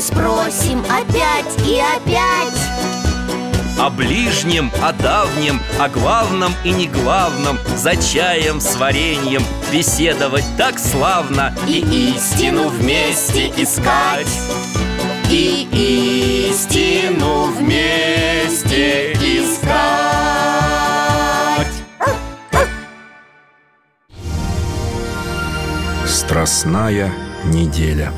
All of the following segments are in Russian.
Мы спросим опять и опять. О ближнем, о давнем, о главном и не главном За чаем с вареньем беседовать так славно И истину вместе искать. И истину вместе искать. Страстная неделя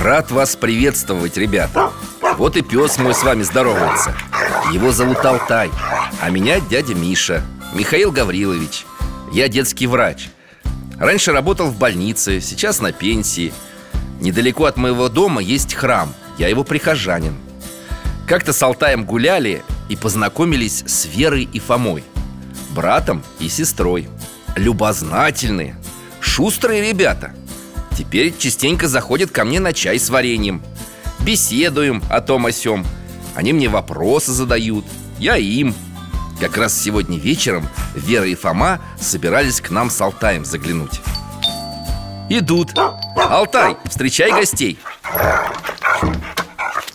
Рад вас приветствовать, ребята. Вот и пес мой с вами здоровается. Его зовут Алтай А меня дядя Миша Михаил Гаврилович. Я детский врач. Раньше работал в больнице, сейчас на пенсии. Недалеко от моего дома есть храм. Я его прихожанин. Как-то с Алтаем гуляли и познакомились с Верой и Фомой Братом и сестрой. Любознательные, шустрые ребята Теперь частенько заходят ко мне на чай с вареньем. Беседуем о том о сём. Они мне вопросы задают. Я им. Как раз сегодня вечером Вера и Фома собирались к нам с Алтаем заглянуть. Идут. Алтай, встречай гостей.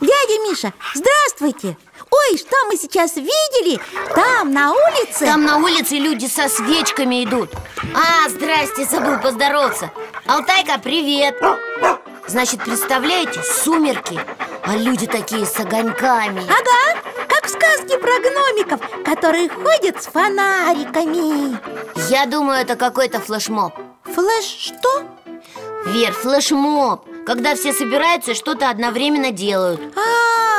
Дядя Миша, здравствуйте! Ой, что мы сейчас видели? Там, на улице? Там на улице люди со свечками идут. А, здрасте, забыл поздороваться. Алтайка, привет. Значит, представляете, сумерки А люди такие с огоньками. Ага, как в сказке про гномиков Которые ходят с фонариками. Я думаю, это какой-то флешмоб. Флэш что? Вер, флешмоб. Когда все собираются и что-то одновременно делают. А,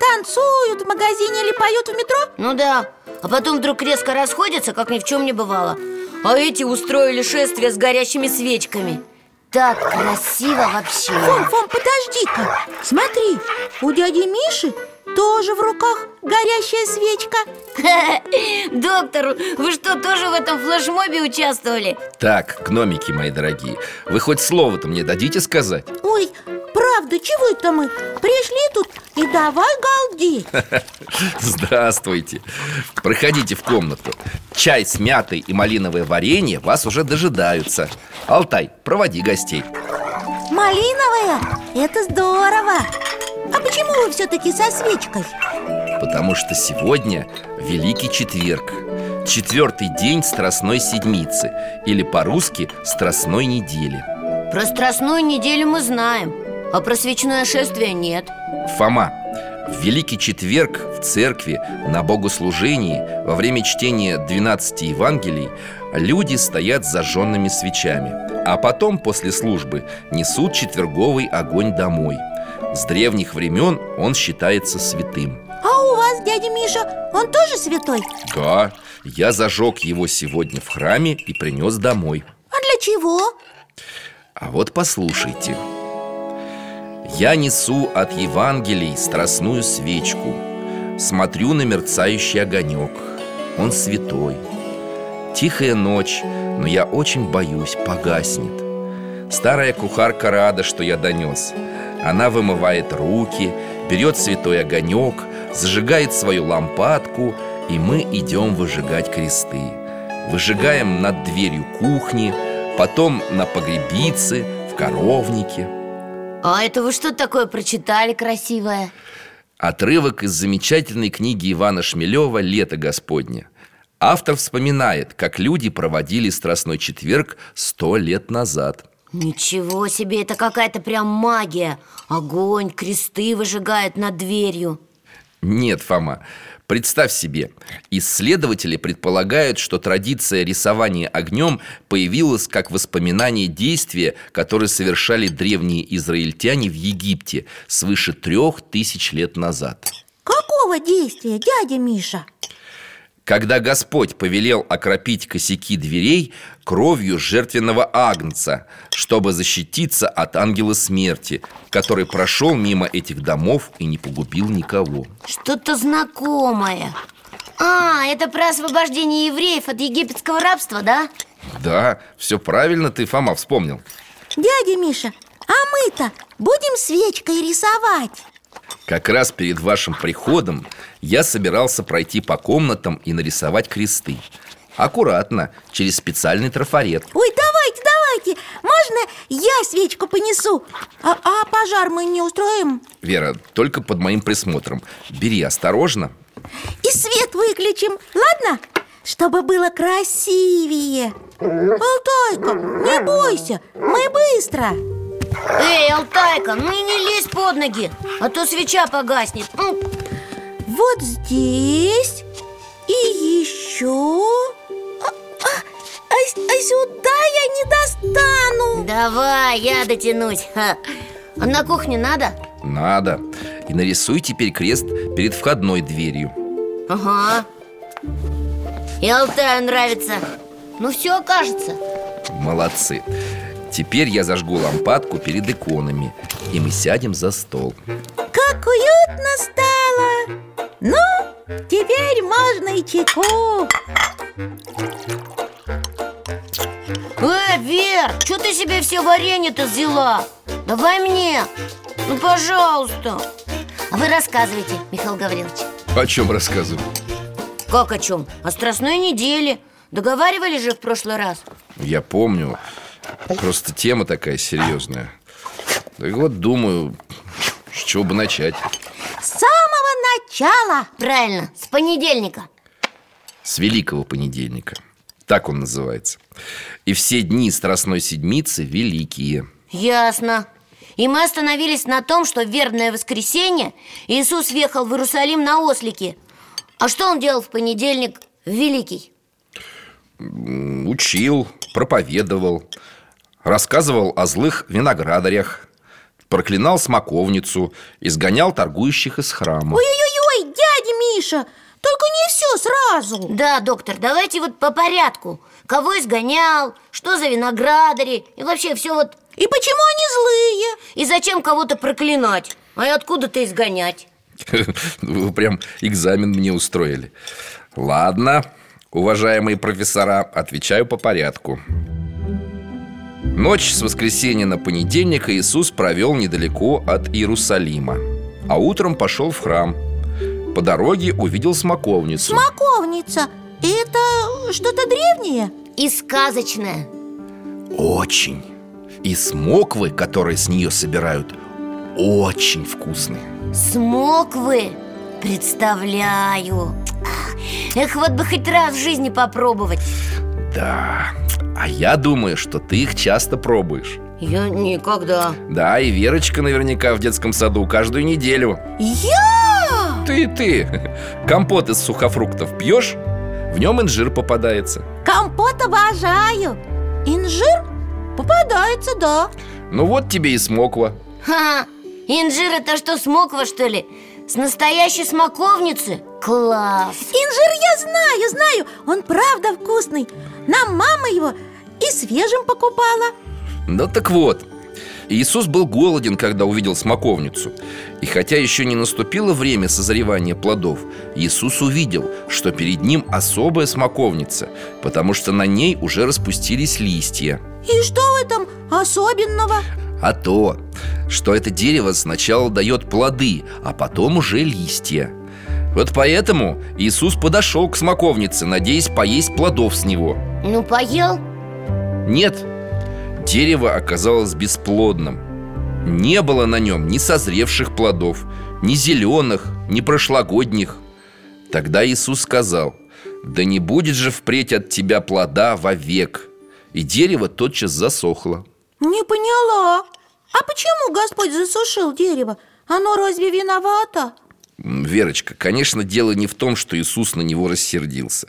танцуют в магазине или поют в метро? Ну да, а потом вдруг резко расходятся, как ни в чем не бывало А эти устроили шествие с горящими свечками Так красиво вообще Фом, Фом, подожди-ка Смотри, у дяди Миши тоже в руках горящая свечка Доктор, вы что, тоже в этом флешмобе участвовали? Так, гномики мои дорогие Вы хоть слово-то мне дадите сказать? Ой, правда, чего это мы? Пришли тут и давай галдеть Здравствуйте. Проходите в комнату. Чай с мятой и малиновое варенье вас уже дожидаются. Алтай, проводи гостей. Малиновая? Это здорово! А почему вы все-таки со свечкой? Потому что сегодня Великий Четверг. Четвертый день Страстной Седмицы. Или по-русски Страстной недели Про страстную неделю мы знаем А про свечное шествие нет. Фома, в Великий Четверг в церкви на богослужении Во время чтения 12 Евангелий Люди стоят с зажженными свечами А потом после службы несут четверговый огонь домой. С древних времен он считается святым. А у вас, дядя Миша, он тоже святой? Да, я зажег его сегодня в храме и принес домой. А для чего? А вот послушайте Я несу от Евангелий страстную свечку Смотрю на мерцающий огонек. Он святой. Тихая ночь, но я очень боюсь, погаснет. Старая кухарка рада, что я донес. Она вымывает руки, берет святой огонек Зажигает свою лампадку И мы идем выжигать кресты. Выжигаем над дверью кухни Потом на погребице, в коровнике А это вы что такое прочитали красивое? Отрывок из замечательной книги Ивана Шмелева «Лето Господне» Автор вспоминает, как люди проводили Страстной четверг сто лет назад. Ничего себе, это какая-то прям магия. Огонь, кресты выжигают над дверью. Нет, Фома, представь себе Исследователи предполагают, что традиция рисования огнем появилась как воспоминание действия, которое совершали древние израильтяне в Египте свыше трех тысяч лет назад Какого действия, дядя Миша? Когда Господь повелел окропить косяки дверей кровью жертвенного агнца, чтобы защититься от ангела смерти, который прошел мимо этих домов и не погубил никого. Что-то знакомое А, это про освобождение евреев от египетского рабства, да? Да, все правильно ты, Фома, вспомнил. Дядя Миша, а мы-то будем свечкой рисовать? Как раз перед вашим приходом я собирался пройти по комнатам и нарисовать кресты. Аккуратно, через специальный трафарет. Ой, давайте, давайте Можно я свечку понесу? А, а пожар мы не устроим? Вера, только под моим присмотром. Бери осторожно. И свет выключим, ладно? Чтобы было красивее Алтайка, не бойся, мы быстро Эй, Алтайка, ну и не лезь под ноги А то свеча погаснет Вот здесь и еще а, а- а а сюда я не достану Давай, я дотянусь. А на кухне надо? Надо. И нарисуй теперь крест перед входной дверью. Ага И Алтаю нравится Ну все, кажется Молодцы. Теперь я зажгу лампадку перед иконами, и мы сядем за стол. Как уютно стало Ну, теперь можно и чайку Э, Вер, что ты себе все варенье-то взяла? Давай мне Ну, пожалуйста А вы рассказывайте, Михаил Гаврилович О чем рассказываю? Как о чем? О страстной неделе Договаривали же в прошлый раз Я помню. Просто тема такая серьезная. Так вот думаю, с чего бы начать. С самого начала Правильно, с понедельника С Великого понедельника. Так он называется. И все дни Страстной Седмицы великие. Ясно И мы остановились на том, что в вербное воскресенье Иисус въехал в Иерусалим на ослике А что он делал в понедельник в Великий? Учил, проповедовал, рассказывал о злых виноградарях, проклинал смоковницу, изгонял торгующих из храма. Ой-ой-ой, дядя Миша, только не все сразу Да, доктор, давайте вот по порядку Кого изгонял, что за виноградари И вообще все вот И почему они злые? И зачем кого-то проклинать? А и откуда-то изгонять? Вы прям экзамен мне устроили Ладно, уважаемые профессора, отвечаю по порядку Ночь с воскресенья на понедельник Иисус провел недалеко от Иерусалима А утром пошел в храм. По дороге увидел смоковницу. Смоковница? Это что-то древнее? И сказочное. Очень. И смоквы, которые с нее собирают, очень вкусные. Смоквы? Представляю. Эх, вот бы хоть раз в жизни попробовать. Да, а я думаю, что ты их часто пробуешь. Я никогда. Да, и Верочка наверняка в детском саду каждую неделю. Я! Ты, ты. Компот из сухофруктов пьешь? В нем инжир попадается. Компот обожаю. Инжир? Попадается, да. Ну вот тебе и смоква. Ха, инжир это что, смоква что ли? С настоящей смоковницы? Класс. Инжир я знаю, знаю. Он правда вкусный. Нам мама его и свежим покупала Ну так вот Иисус был голоден, когда увидел смоковницу И хотя еще не наступило время созревания плодов Иисус увидел, что перед ним особая смоковница Потому что на ней уже распустились листья И что в этом особенного? А то, что это дерево сначала дает плоды, а потом уже листья Вот поэтому Иисус подошел к смоковнице, надеясь поесть плодов с него Ну, поел? Нет, дерево оказалось бесплодным. Не было на нем ни созревших плодов, ни зеленых, ни прошлогодних. Тогда Иисус сказал Да не будет же впредь от тебя плода вовек И дерево тотчас засохло. Не поняла. А почему Господь засушил дерево? Оно разве виновато? Верочка, конечно, дело не в том, что Иисус на него рассердился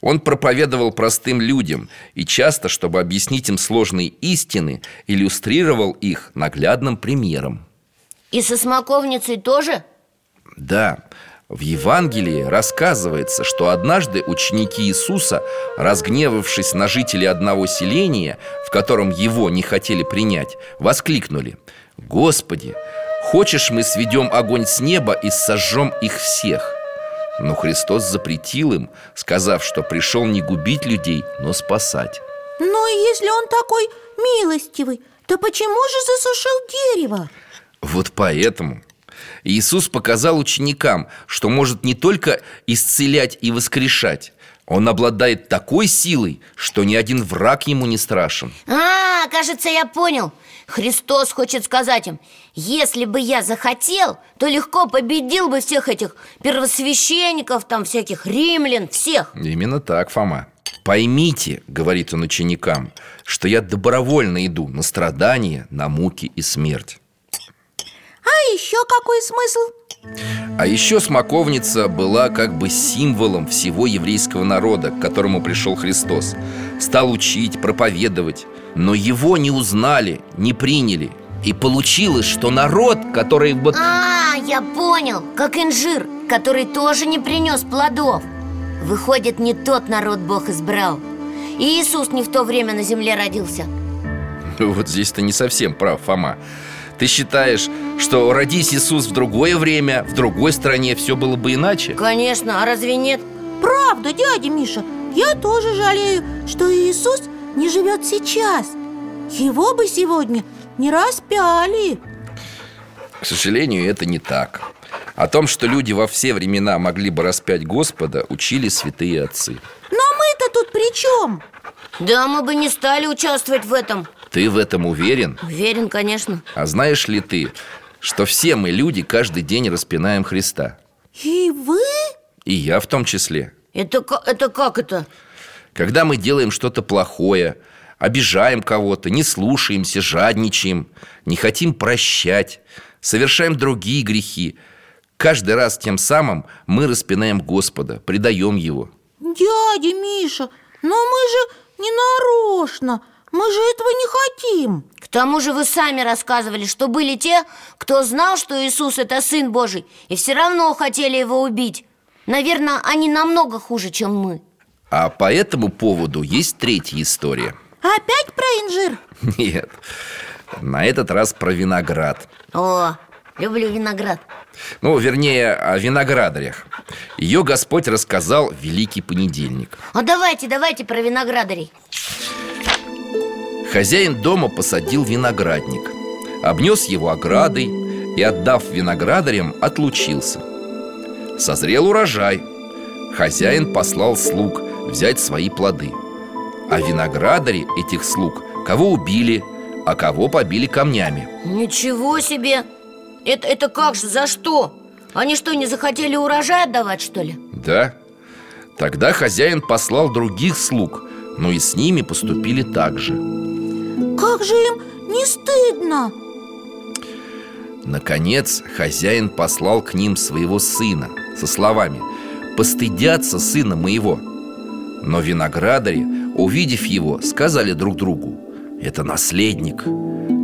Он проповедовал простым людям И часто, чтобы объяснить им сложные истины Иллюстрировал их наглядным примером И со смоковницей тоже? Да, в Евангелии рассказывается, что однажды ученики Иисуса, разгневавшись на жителей одного селения, в котором его не хотели принять, воскликнули «Господи, хочешь мы сведем огонь с неба и сожжем их всех?» Но Христос запретил им, сказав, что пришел не губить людей, но спасать и если он такой милостивый, то почему же засушил дерево? Вот поэтому Иисус показал ученикам, что может не только исцелять и воскрешать Он обладает такой силой, что ни один враг ему не страшен. А, кажется, я понял. Христос хочет сказать им Если бы я захотел, то легко победил бы всех этих первосвященников Там всяких римлян, всех Именно так, Фома. Поймите, говорит он ученикам, что я добровольно иду на страдания, на муки и смерть А еще какой смысл? А еще смоковница была как бы символом всего еврейского народа, к которому пришел Христос. Стал учить, проповедовать Но его не узнали, не приняли. И получилось, что народ, который вот... А, я понял, как инжир, который тоже не принес плодов. Выходит, не тот народ Бог избрал. И Иисус не в то время на земле родился. Вот здесь ты не совсем прав, Фома Ты считаешь, что родись Иисус в другое время, в другой стране, все было бы иначе? Конечно, а разве нет? Правда, дядя Миша Я тоже жалею, что Иисус не живет сейчас Его бы сегодня не распяли К сожалению, это не так О том, что люди во все времена могли бы распять Господа, учили святые отцы Но мы-то тут при чем? Да, мы бы не стали участвовать в этом Ты в этом уверен? Уверен, конечно А знаешь ли ты, что все мы, люди, каждый день распинаем Христа? И вы? И я в том числе Это, это как это? Когда мы делаем что-то плохое, обижаем кого-то, не слушаемся, жадничаем, не хотим прощать, совершаем другие грехи, каждый раз тем самым мы распинаем Господа, предаем Его. Дядя Миша, но мы же не нарочно Мы же этого не хотим К тому же вы сами рассказывали, что были те, кто знал, что Иисус это Сын Божий И все равно хотели его убить Наверное, они намного хуже, чем мы А по этому поводу есть третья история. Опять про инжир? Нет, на этот раз про виноград. О, люблю виноград Ну, вернее, о виноградарях. Ее Господь рассказал в Великий понедельник. А давайте, давайте про виноградарей Хозяин дома посадил виноградник Обнес его оградой И, отдав виноградарям, отлучился Созрел урожай Хозяин послал слуг взять свои плоды А виноградари этих слуг Кого убили, а кого побили камнями Ничего себе! Это, это как же, за что? Они что, не захотели урожай отдавать, что ли? Да? Тогда хозяин послал других слуг Но и с ними поступили так же Как же им не стыдно? Наконец хозяин послал к ним своего сына Со словами «Постыдятся сына моего» Но виноградари, увидев его, сказали друг другу Это наследник.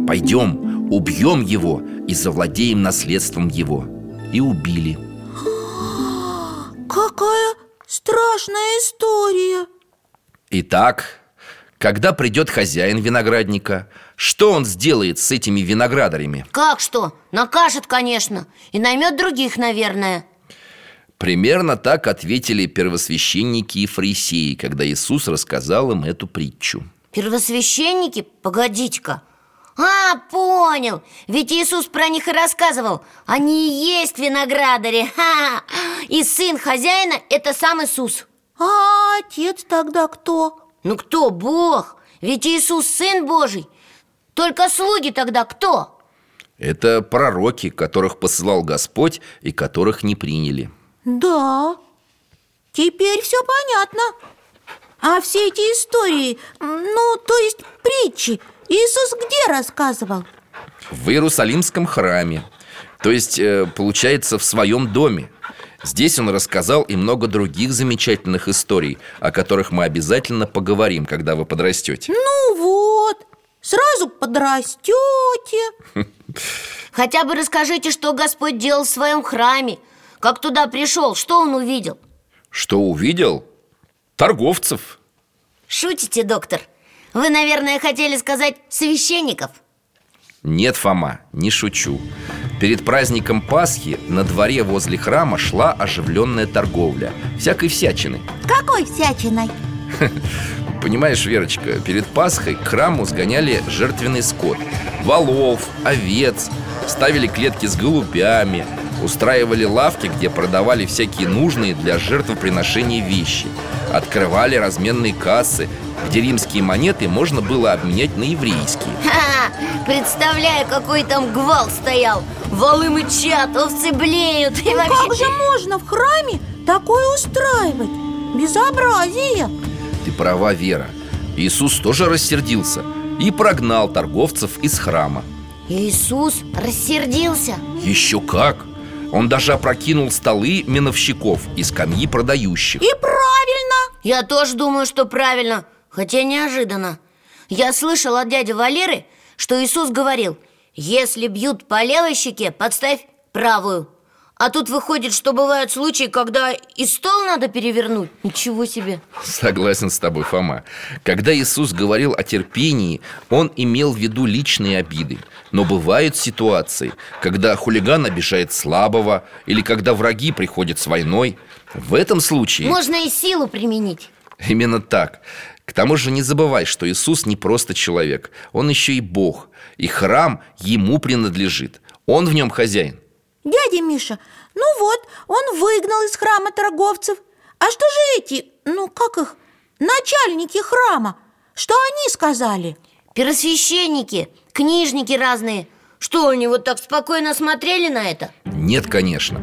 Пойдем, убьем его и завладеем наследством его И убили. Какая страшная история! Итак, когда придет хозяин виноградника Что он сделает с этими виноградарями? Как что? Накажет, конечно И наймет других, наверное Примерно так ответили первосвященники и фарисеи, когда Иисус рассказал им эту притчу. Первосвященники? Погодите-ка А, понял Ведь Иисус про них и рассказывал Они и есть виноградари Ха! И сын хозяина – это сам Иисус А отец тогда кто? Ну кто? Бог Ведь Иисус сын Божий Только слуги тогда кто? Это пророки, которых посылал Господь и которых не приняли. Да теперь все понятно А все эти истории, ну, то есть притчи Иисус где рассказывал? В Иерусалимском храме То есть, э, получается, в своем доме Здесь он рассказал и много других замечательных историй О которых мы обязательно поговорим, когда вы подрастете. Ну вот, сразу подрастете. Хотя бы расскажите, что Господь делал в своем храме. Как туда пришел, что он увидел? Что увидел? Торговцев. Шутите, доктор? Вы, наверное, хотели сказать священников Нет, Фома, не шучу Перед праздником Пасхи на дворе возле храма шла оживленная торговля. Всякой всячины Какой всячиной? Понимаешь, Верочка, перед Пасхой к храму сгоняли жертвенный скот. Волов, овец, ставили клетки с голубями. Устраивали лавки, где продавали всякие нужные для жертвоприношения вещи. Открывали разменные кассы, где римские монеты можно было обменять на еврейские Представляю, какой там гвалт стоял. Валы мычат, овцы блеют и Ну вообще... как же можно в храме такое устраивать? Безобразие! Ты права, Вера. Иисус тоже рассердился и прогнал торговцев из храма. Иисус рассердился? Еще как! Он даже опрокинул столы миновщиков и скамьи продающих. И правильно! Я тоже думаю, что правильно, хотя неожиданно. Я слышал от дяди Валеры, что Иисус говорил Если бьют по левой щеке, подставь правую А тут выходит, что бывают случаи, когда и стол надо перевернуть. Ничего себе. Согласен с тобой, Фома. Когда Иисус говорил о терпении, Он имел в виду личные обиды. Но бывают ситуации, когда хулиган обижает слабого Или когда враги приходят с войной. В этом случае... Можно и силу применить. Именно так К тому же не забывай, что Иисус не просто человек Он еще и Бог И храм Ему принадлежит Он в нем хозяин Дядя Миша, ну вот, он выгнал из храма торговцев А что же эти, ну как их, начальники храма? Что они сказали? Первосвященники, книжники разные Что, они вот так спокойно смотрели на это? Нет, конечно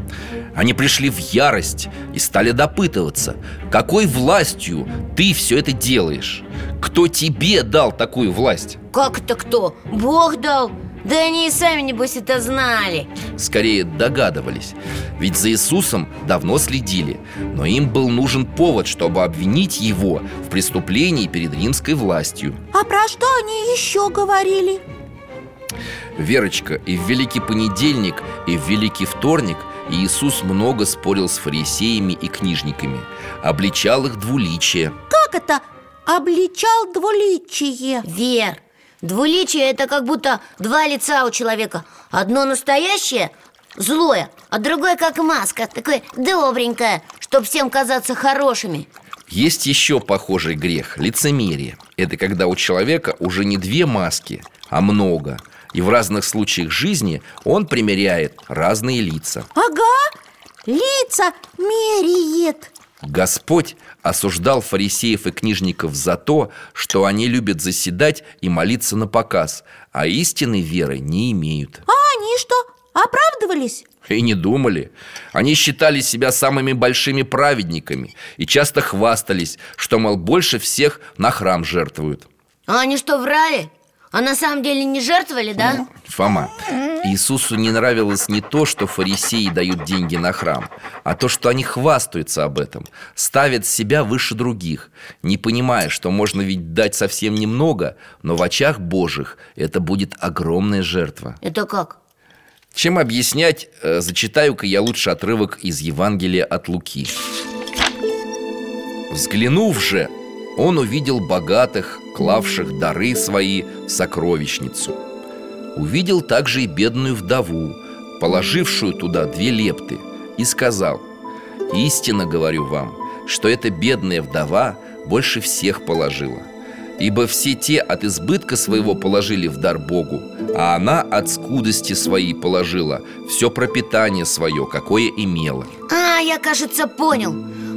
Они пришли в ярость и стали допытываться Какой властью ты все это делаешь? Кто тебе дал такую власть? Как это кто? Бог дал? Да они и сами, небось, это знали Скорее догадывались Ведь за Иисусом давно следили Но им был нужен повод, чтобы обвинить его В преступлении перед римской властью А про что они еще говорили? Верочка, и в Великий Понедельник, и в Великий Вторник Иисус много спорил с фарисеями и книжниками. Обличал их двуличие. Как это? Обличал двуличие? Вер, двуличие это как будто два лица у человека. Одно настоящее, злое, а другое как маска, такое добренькое Чтоб всем казаться хорошими. Есть еще похожий грех – лицемерие. Это когда у человека уже не две маски, а много И в разных случаях жизни он примеряет разные лица Ага, лица меряет Господь осуждал фарисеев и книжников за то, что они любят заседать и молиться на показ, а истинной веры не имеют. А они что, оправдывались? И не думали. Они считали себя самыми большими праведниками и часто хвастались, что, мол, больше всех на храм жертвуют. А они что, врали? А на самом деле не жертвовали, да? Фома, Иисусу не нравилось не то, что фарисеи дают деньги на храм, а то, что они хвастаются об этом, ставят себя выше других, не понимая, что можно ведь дать совсем немного, но в очах Божьих это будет огромная жертва. Это как? Чем объяснять, э, зачитаю-ка я лучше отрывок из Евангелия от Луки. Взглянув же, он увидел богатых, клавших дары свои в сокровищницу. Увидел также и бедную вдову, положившую туда две лепты, и сказал, «Истинно говорю вам, что эта бедная вдова больше всех положила, ибо все те от избытка своего положили в дар Богу, а она от скудости своей положила все пропитание свое, какое имела». А, я, кажется, понял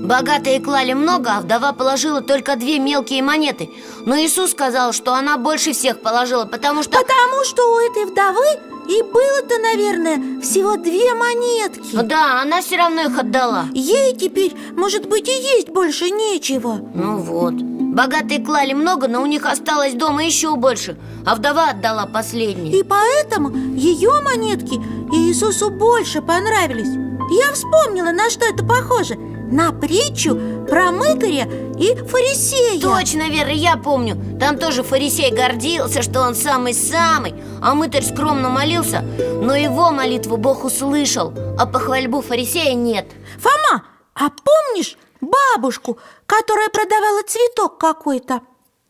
Богатые клали много, а вдова положила только две мелкие монеты. Но Иисус сказал, что она больше всех положила, потому что... Потому что у этой вдовы И было-то, наверное, всего две монетки. Да, она все равно их отдала. Ей теперь, может быть, и есть больше нечего. Ну вот. Богатые клали много, но у них осталось дома еще больше А вдова отдала последние И поэтому ее монетки Иисусу больше понравились. Я вспомнила, на что это похоже На притчу про мытаря и фарисея. Точно, Вера, я помню. Там тоже фарисей гордился, что он самый-самый. А мытарь скромно молился Но его молитву Бог услышал А похвальбу фарисея нет. Фома, а помнишь бабушку, которая продавала цветок какой-то?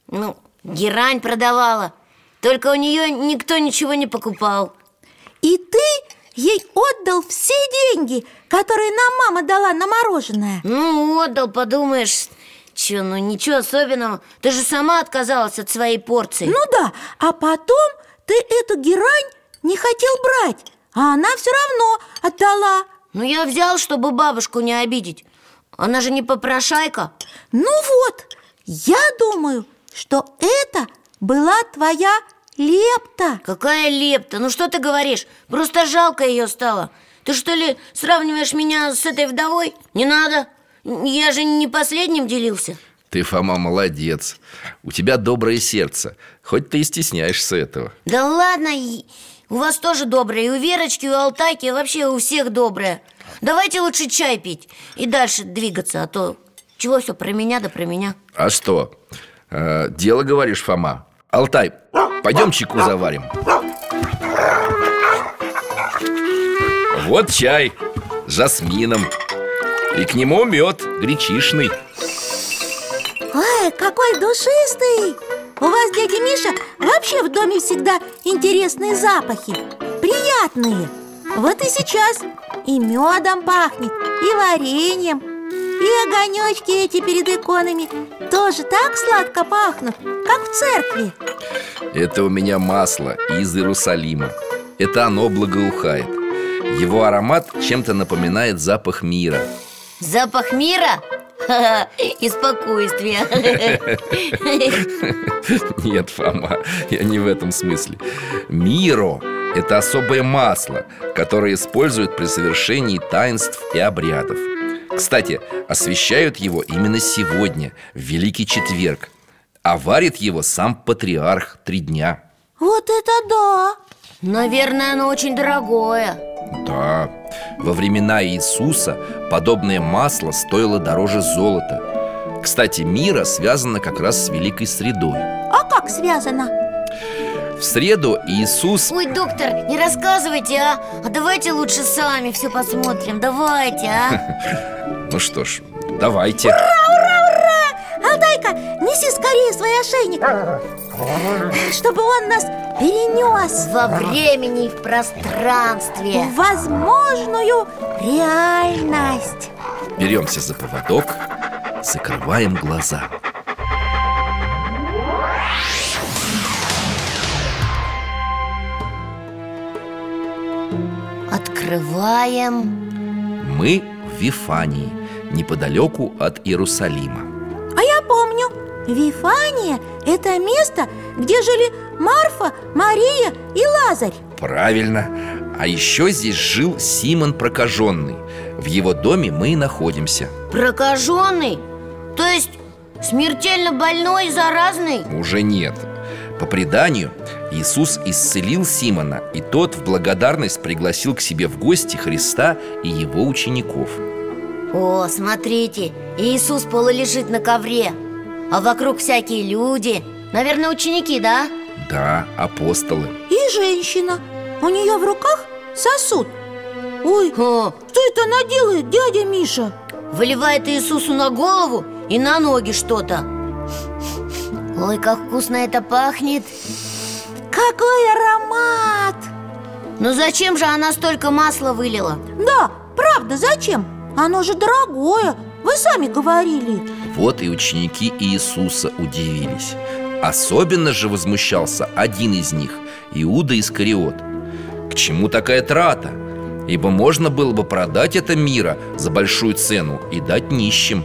Ну, герань продавала. Только у нее никто ничего не покупал. И ты ей отдал все деньги, которые нам мама дала на мороженое. Ну, отдал, подумаешь. Че, ну ничего особенного. Ты же сама отказалась от своей порции. Ну да, а потом ты эту герань не хотел брать А она все равно отдала. Ну, я взял, чтобы бабушку не обидеть. Она же не попрошайка. Ну вот, я думаю, что это была твоя лепта? Какая лепта? Ну что ты говоришь? Просто жалко ее стало. Ты что ли сравниваешь меня с этой вдовой? Не надо. Я же не последним делился. Ты, Фома, молодец. У тебя доброе сердце. Хоть ты и стесняешься этого. Да ладно, у вас тоже доброе. И у Верочки, и у Алтайки, и вообще у всех доброе. Давайте лучше чай пить и дальше двигаться А то чего все про меня да про меня. А что? Э, дело говоришь, Фома Алтай, пойдем чайку заварим. Вот чай с жасмином. И к нему мед гречишный. Ой, какой душистый! У вас, дядя Миша, вообще в доме всегда интересные запахи. Приятные. Вот и сейчас и медом пахнет, и вареньем И огонечки эти перед иконами тоже так сладко пахнут, как в церкви. Это у меня масло из Иерусалима. Это оно благоухает. Его аромат чем-то напоминает запах мира. Запах мира? И спокойствия. Нет, Фома, я не в этом смысле. Миро – это особое масло, которое используют при совершении таинств и обрядов Кстати, освещают его именно сегодня, в Великий Четверг. А варит его сам патриарх три дня. Вот это да! Наверное, оно очень дорогое. Да, во времена Иисуса подобное масло стоило дороже золота. Кстати, мира связана как раз с Великой Средой. А как связано? В среду Иисус Ой, доктор, не рассказывайте, а? А давайте лучше сами все посмотрим. Давайте, а? Ну что ж, давайте. Алтайка, неси скорее свой ошейник Чтобы он нас перенес Во времени и в пространстве. В возможную реальность. Беремся за поводок, закрываем глаза Открываем. Мы в Вифании, неподалеку от Иерусалима. А я помню, Вифания – это место, где жили Марфа, Мария и Лазарь. Правильно. А еще здесь жил Симон Прокаженный. В его доме мы и находимся. Прокаженный? То есть смертельно больной и заразный? Уже нет. По преданию, Иисус исцелил Симона И тот в благодарность пригласил к себе в гости Христа и его учеников. О, смотрите, Иисус полулежит на ковре А вокруг всякие люди. Наверное, ученики, да? Да, апостолы. И женщина. У нее в руках сосуд. Ой, О, что это она делает, дядя Миша? выливает Иисусу на голову и на ноги что-то. Ой, как вкусно это пахнет Какой аромат! Ну зачем же она столько масла вылила? Да, правда, зачем? Оно же дорогое, вы сами говорили Вот и ученики Иисуса удивились Особенно же возмущался один из них, Иуда Искариот К чему такая трата? Ибо можно было бы продать это мира за большую цену и дать нищим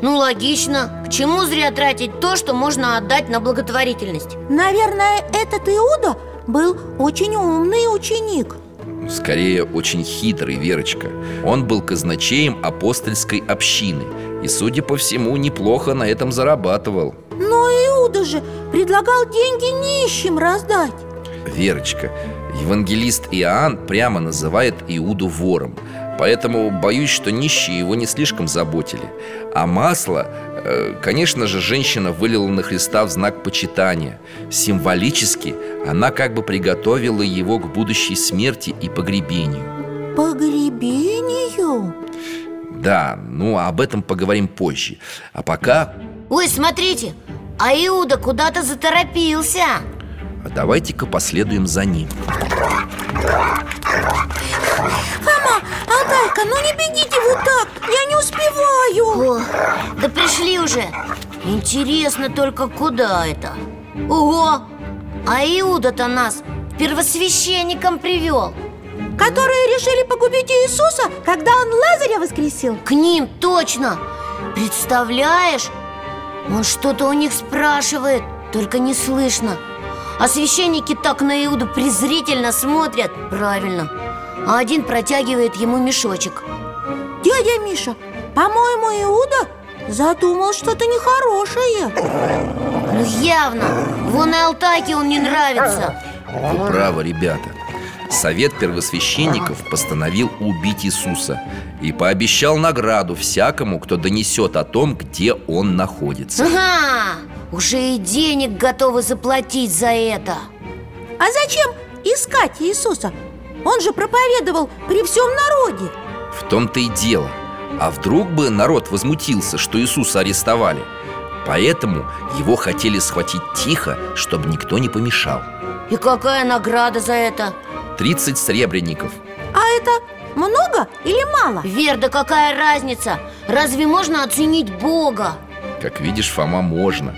Ну, логично. К чему зря тратить то, что можно отдать на благотворительность? Наверное, этот Иуда был очень умный ученик. Скорее, очень хитрый, Верочка. Он был казначеем апостольской общины И, судя по всему, неплохо на этом зарабатывал. Но Иуда же предлагал деньги нищим раздать. Верочка, евангелист Иоанн прямо называет Иуду вором Поэтому боюсь, что нищие его не слишком заботили. А масло, э, конечно же, женщина вылила на Христа в знак почитания. Символически она как бы приготовила его к будущей смерти и погребению. Погребению? Да, ну об этом поговорим позже. А пока Ой, смотрите, а Иуда куда-то заторопился давайте-ка последуем за ним Фома, Алтайка, ну не бегите вы так, я не успеваю О, да пришли уже Интересно только, куда это? Ого! А Иуда-то нас первосвященником привел Которые решили погубить Иисуса, когда он Лазаря воскресил К ним точно Представляешь? Он что-то у них спрашивает Только не слышно А священники так на Иуду презрительно смотрят. Правильно. А один протягивает ему мешочек. Дядя Миша, по-моему, Иуда задумал что-то нехорошее. Ну явно. Вон и Алтайке он не нравится. Вы правы, ребята. Совет первосвященников постановил убить Иисуса И пообещал награду всякому, кто донесет о том, где он находится. Ага, уже и денег готовы заплатить за это. А зачем искать Иисуса? Он же проповедовал при всем народе. В том-то и дело. А вдруг бы народ возмутился, что Иисуса арестовали? Поэтому его хотели схватить тихо, чтобы никто не помешал. И какая награда за это? 30 сребреников. А это много или мало? Вер, да какая разница? Разве можно оценить Бога? Как видишь, Фома, можно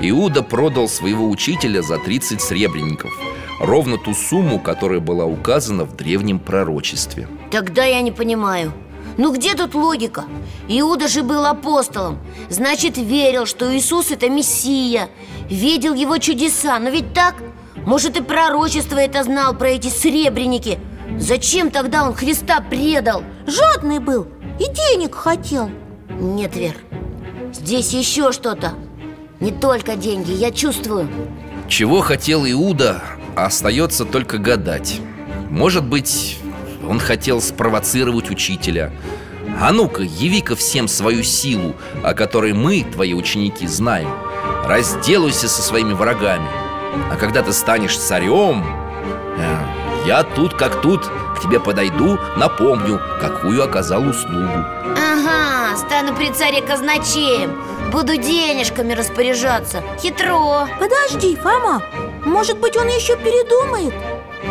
Иуда продал своего учителя за 30 сребреников Ровно ту сумму, которая была указана в древнем пророчестве Тогда я не понимаю Ну где тут логика? Иуда же был апостолом Значит, верил, что Иисус это Мессия Видел его чудеса, но ведь так? Может, и пророчество это знал про эти сребреники Зачем тогда он Христа предал? Жадный был и денег хотел. Нет, Вер, здесь еще что-то. Не только деньги, я чувствую. Чего хотел Иуда, остается только гадать. Может быть, он хотел спровоцировать учителя. А ну-ка, яви-ка всем свою силу, о которой мы, твои ученики, знаем. Разделайся со своими врагами. А когда ты станешь царем э, Я тут как тут. К тебе подойду, напомню, какую оказал услугу. Ага, стану при царе казначеем. Буду денежками распоряжаться. Хитро. Подожди, Фома. Может быть, он еще передумает?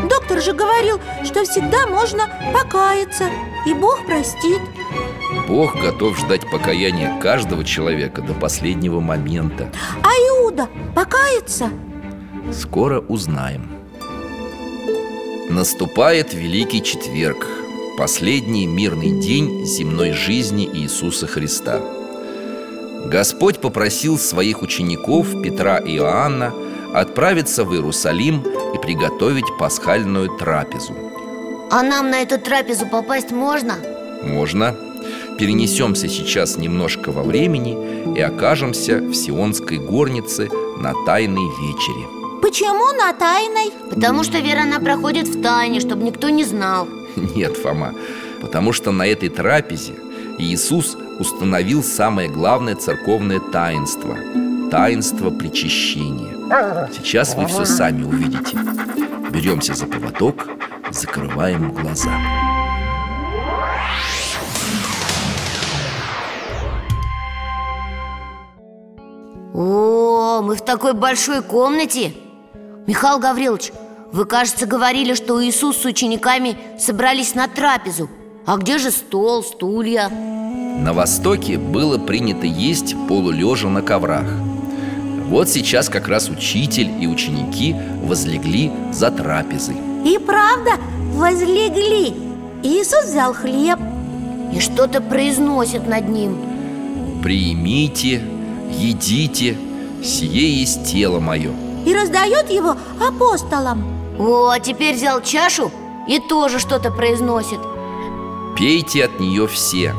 Доктор же говорил, что всегда можно покаяться И Бог простит. Бог готов ждать покаяния каждого человека до последнего момента. А Иуда покается? Скоро узнаем Наступает Великий Четверг Последний мирный день земной жизни Иисуса Христа. Господь попросил своих учеников Петра и Иоанна Отправиться в Иерусалим и приготовить пасхальную трапезу. А нам на эту трапезу попасть можно? Можно. Перенесемся сейчас немножко во времени И окажемся в Сионской горнице на Тайной вечере Почему на тайной? Потому что Вера она проходит в тайне, чтобы никто не знал. Нет, Фома, потому что на этой трапезе Иисус установил самое главное церковное таинство Таинство причащения. Сейчас вы все сами увидите. Беремся за поводок, закрываем глаза. О, мы в такой большой комнате Михаил Гаврилович, вы, кажется, говорили, что Иисус с учениками собрались на трапезу. А где же стол, стулья? На Востоке было принято есть полулежа на коврах. Вот сейчас как раз учитель и ученики возлегли за трапезой. И правда возлегли. Иисус взял хлеб. И что-то произносит над ним. Примите, едите, сие есть тело мое и раздает его апостолам. О, а теперь взял чашу и тоже что-то произносит. Пейте от нее все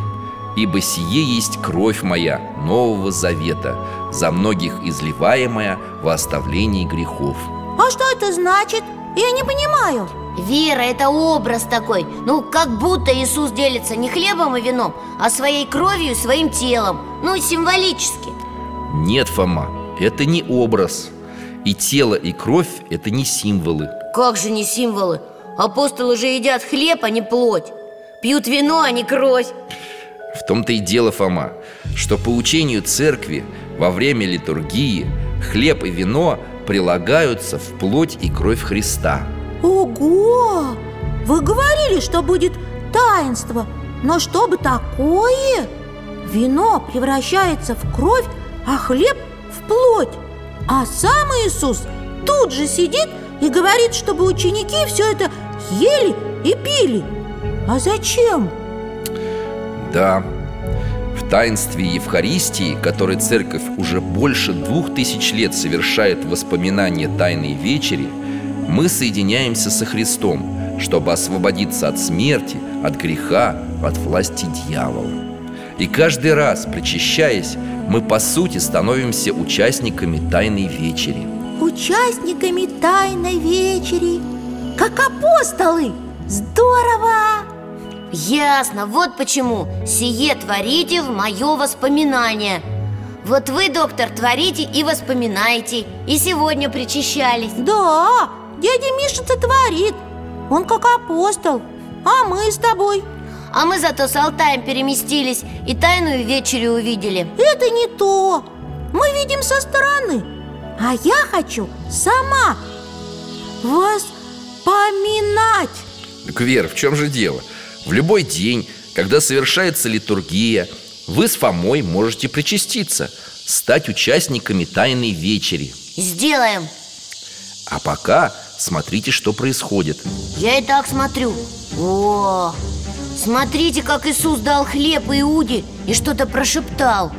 Ибо сие есть кровь моя Нового Завета За многих изливаемая во оставлении грехов А что это значит? Я не понимаю. Вера – это образ такой. Ну, как будто Иисус делится не хлебом и вином А своей кровью и своим телом. Ну, символически. Нет, Фома, это не образ И тело, и кровь – это не символы Как же не символы? Апостолы же едят хлеб, а не плоть Пьют вино, а не кровь В том-то и дело, Фома, что по учению церкви во время литургии хлеб и вино прилагаются в плоть и кровь Христа. Ого! Вы говорили, что будет таинство Но что бы такое? Вино превращается в кровь, а хлеб в плоть А сам Иисус тут же сидит и говорит, чтобы ученики все это ели и пили А зачем? Да, в таинстве Евхаристии, которое церковь уже больше двух тысяч лет совершает в воспоминание Тайной Вечери, мы соединяемся со Христом, чтобы освободиться от смерти, от греха, от власти дьявола. И каждый раз, причащаясь, мы по сути становимся участниками Тайной Вечери. Участниками Тайной Вечери. Как апостолы. Здорово! Ясно, вот почему. Сие творите в мое воспоминание. Вот вы, доктор, творите и воспоминаете. И сегодня причащались. Да, дядя Миша-то творит. Он как апостол. А мы с тобой А мы зато с Алтаем переместились И тайную вечерю увидели Это не то Мы видим со стороны А я хочу сама Воспоминать Так, Вера, в чем же дело? В любой день, когда совершается литургия, вы с Фомой можете причаститься, стать участниками Тайной Вечери. Сделаем А пока смотрите, что происходит. Я и так смотрю О, смотрите, как Иисус дал хлеб Иуде И что-то прошептал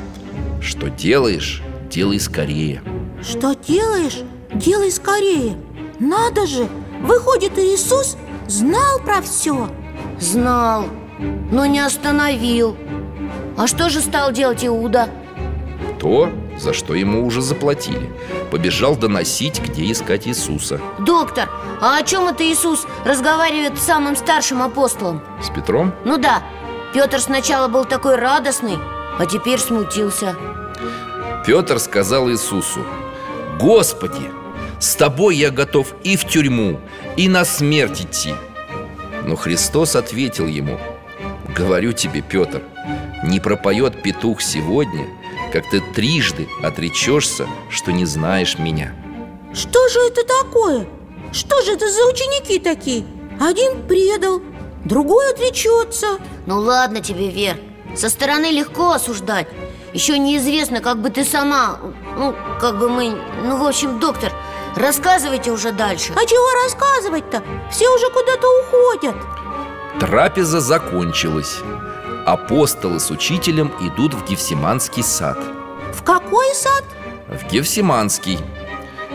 Что делаешь, делай скорее. Что делаешь? Делай скорее Надо же! Выходит, Иисус знал про все Знал, но не остановил А что же стал делать Иуда? То, за что ему уже заплатили. Побежал доносить, где искать Иисуса. Доктор, а о чем это Иисус разговаривает с самым старшим апостолом? С Петром? Ну да, Петр сначала был такой радостный, а теперь смутился Петр сказал Иисусу Господи, с тобой я готов и в тюрьму, и на смерть идти Но Христос ответил ему Говорю тебе, Петр, не пропоет петух сегодня, как ты трижды отречешься, что не знаешь меня Что же это такое? Что же это за ученики такие? Один предал, другой отречется Ну ладно тебе, Вер, со стороны легко осуждать Еще неизвестно, как бы ты сама, ну, как бы мы, ну, в общем, доктор Рассказывайте уже дальше А чего рассказывать-то? Все уже куда-то уходят Трапеза закончилась Апостолы с учителем идут в Гефсиманский сад. В какой сад? В Гефсиманский.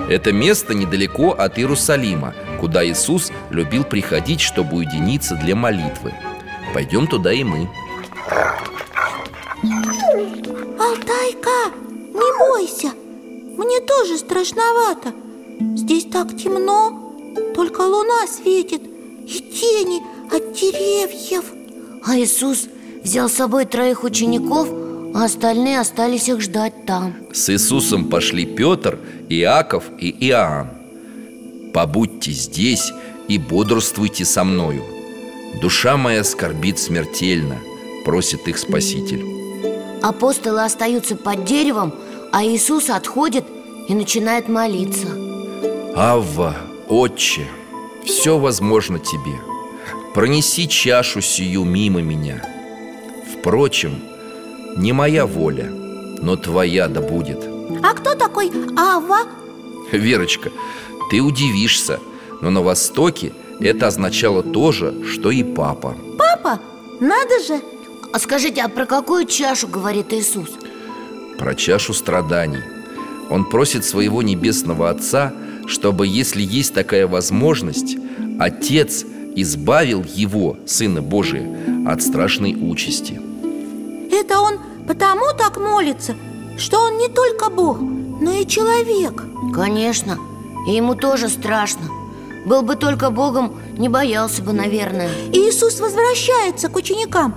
Это место недалеко от Иерусалима Куда Иисус любил приходить, чтобы уединиться для молитвы. Пойдем туда и мы. Алтайка, не бойся. Мне тоже страшновато. Здесь так темно Только луна светит И тени от деревьев. А Иисус взял с собой троих учеников, а остальные остались их ждать там. С Иисусом пошли Петр, Иаков и Иоанн. Побудьте здесь и бодрствуйте со мною. Душа моя скорбит смертельно, просит их Спаситель. Апостолы остаются под деревом, а Иисус отходит и начинает молиться. Авва, Отче, все возможно тебе. Пронеси чашу сию мимо меня Впрочем, не моя воля, но твоя да будет А кто такой Ава? Верочка, ты удивишься, но на Востоке это означало то же, что и папа Папа? Надо же А скажите, а про какую чашу говорит Иисус? Про чашу страданий Он просит своего небесного Отца, чтобы, если есть такая возможность, Отец избавил его, Сына Божия, от страшной участи. Это он потому так молится, что он не только Бог, но и человек. Конечно, и ему тоже страшно. Был бы только Богом, не боялся бы, наверное. Иисус возвращается к ученикам.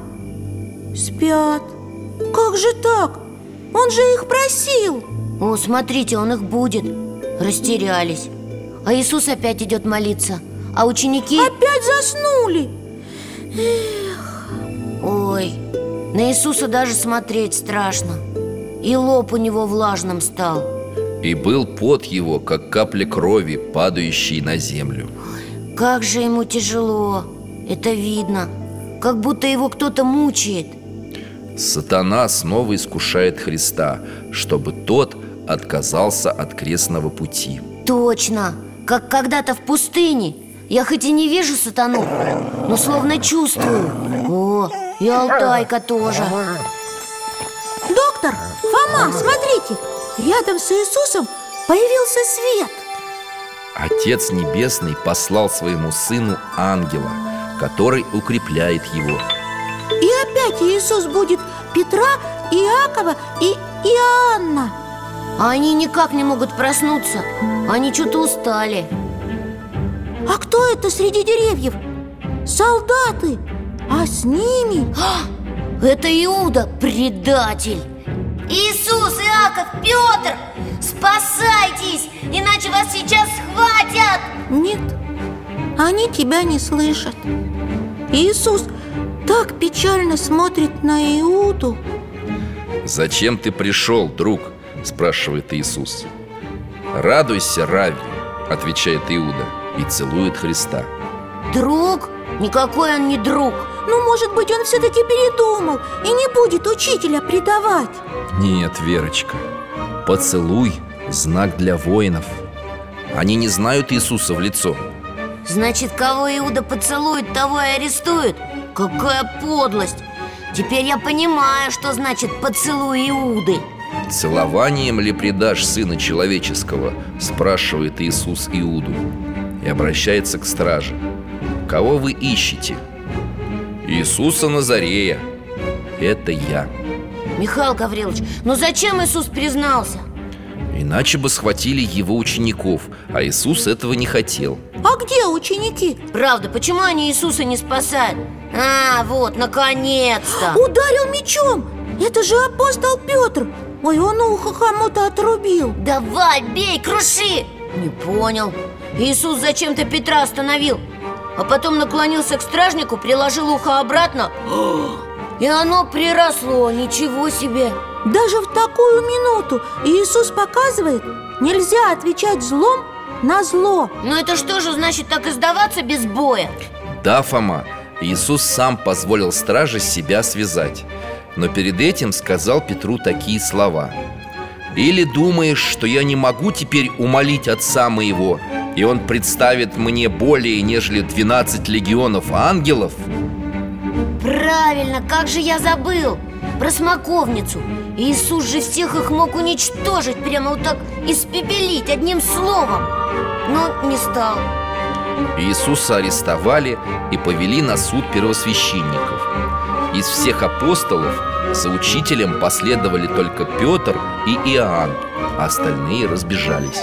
Спят. Как же так? Он же их просил. О, смотрите, он их будет. Растерялись. А Иисус опять идет молиться. А ученики... Опять заснули. Ой, на Иисуса даже смотреть страшно. И лоб у него влажным стал. И был пот его, как капля крови, падающей на землю. Как же ему тяжело Это видно. Как будто его кто-то мучает. Сатана снова искушает Христа, чтобы тот отказался от крестного пути. Точно, как когда-то в пустыне. Я хоть и не вижу сатану, но словно чувствую. О, и Алтайка тоже. Доктор, Фома, смотрите Рядом с Иисусом появился свет. Отец Небесный послал своему сыну ангела, который укрепляет его. И опять Иисус будет Петра, Иакова и Иоанна. А они никак не могут проснуться. Они что-то устали. А кто это среди деревьев? Солдаты А с ними? Это Иуда, предатель. Иисус, Иаков, Петр, спасайтесь, иначе вас сейчас схватят. Нет, они тебя не слышат. Иисус так печально смотрит на Иуду. «Зачем ты пришел, друг?» – спрашивает Иисус. «Радуйся, Рави», – отвечает Иуда и целует Христа. Друг? Никакой он не друг Ну, может быть, он все-таки передумал И не будет учителя предавать Нет, Верочка, поцелуй – знак для воинов Они не знают Иисуса в лицо Значит, кого Иуда поцелует, того и арестуют? Какая подлость! Теперь я понимаю, что значит поцелуй Иуды Целованием ли предашь Сына Человеческого? Спрашивает Иисус Иуду И обращается к страже Кого вы ищете? Иисуса Назарея. Это я. Михаил Гаврилович, ну зачем Иисус признался? Иначе бы схватили его учеников А Иисус этого не хотел. А где ученики? Правда, почему они Иисуса не спасают? А, вот, наконец-то. Ударил мечом. Это же апостол Петр. Ой, он ухо кому-то отрубил. Давай, бей, круши. Не понял. Иисус зачем-то Петра остановил А потом наклонился к стражнику, приложил ухо обратно И оно приросло, ничего себе! Даже в такую минуту Иисус показывает Нельзя отвечать злом на зло. Но это что же значит так и сдаваться без боя? Да, Фома, Иисус сам позволил страже себя связать. Но перед этим сказал Петру такие слова. Или думаешь, что я не могу теперь умолить отца моего И он представит мне более, нежели 12 легионов ангелов? Правильно, как же я забыл Про смоковницу. Иисус же всех их мог уничтожить Прямо вот так испепелить одним словом. Но не стал. Иисуса арестовали и повели на суд первосвященников. Из всех апостолов за учителем последовали только Петр и Иоанн а Остальные разбежались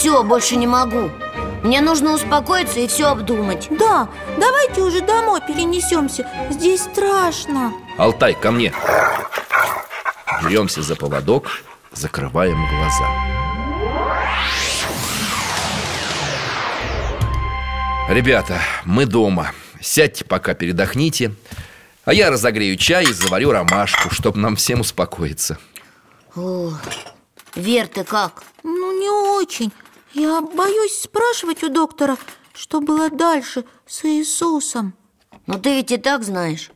Все, больше не могу. Мне нужно успокоиться и все обдумать. Да, давайте уже домой перенесемся Здесь страшно. Алтай, ко мне. Беремся за поводок, закрываем глаза. Ребята, мы дома. Сядьте пока, передохните. А я разогрею чай и заварю ромашку Чтобы нам всем успокоиться. О, Вер, ты как? Ну, не очень Я боюсь спрашивать у доктора Что было дальше с Иисусом. Ну ты ведь и так знаешь.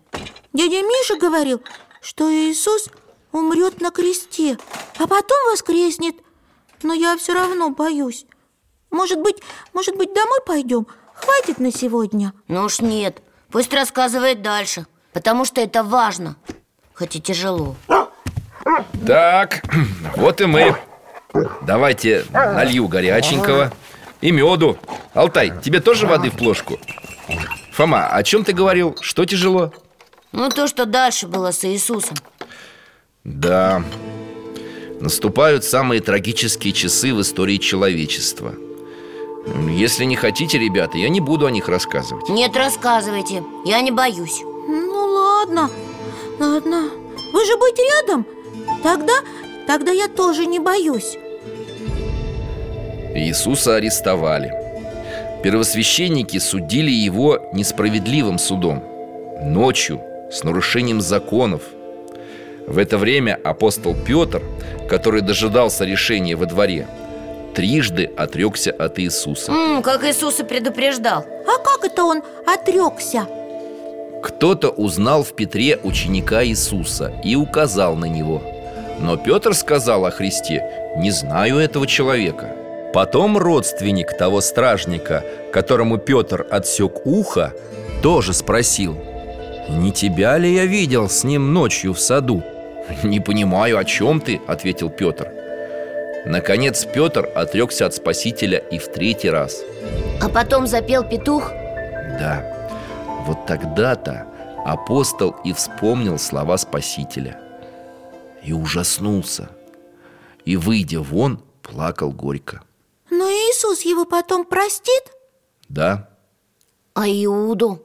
Дядя Миша говорил, что Иисус умрет на кресте А потом воскреснет. Но я все равно боюсь. Может быть, может быть, домой пойдем? Хватит на сегодня. Ну уж нет, пусть рассказывает дальше Потому что это важно Хоть и тяжело. Так, вот и мы Давайте налью горяченького И меду. Алтай, тебе тоже воды в плошку? Фома, о чем ты говорил? Что тяжело? Ну, то, что дальше было с Иисусом. Да. Наступают самые трагические часы в истории человечества. Если не хотите, ребята, я не буду о них рассказывать. Нет, рассказывайте, я не боюсь. Ну ладно, ладно. Вы же будете рядом? Тогда, тогда я тоже не боюсь Иисуса арестовали. Первосвященники судили его несправедливым судом Ночью, с нарушением законов. В это время апостол Петр, который дожидался решения во дворе Трижды отрекся от Иисуса. М, Как Иисус и предупреждал. А как это он отрекся? Кто-то узнал в Петре ученика Иисуса и указал на него. Но Петр сказал о Христе «Не знаю этого человека» Потом родственник того стражника, которому Петр отсек ухо, тоже спросил «Не тебя ли я видел с ним ночью в саду?» «Не понимаю, о чем ты?» – ответил Петр Наконец Петр отрекся от Спасителя и в третий раз. А потом запел петух? Да, вот тогда-то апостол и вспомнил слова Спасителя И ужаснулся. И, выйдя вон, плакал горько Но Иисус его потом простит? Да, А Иуду?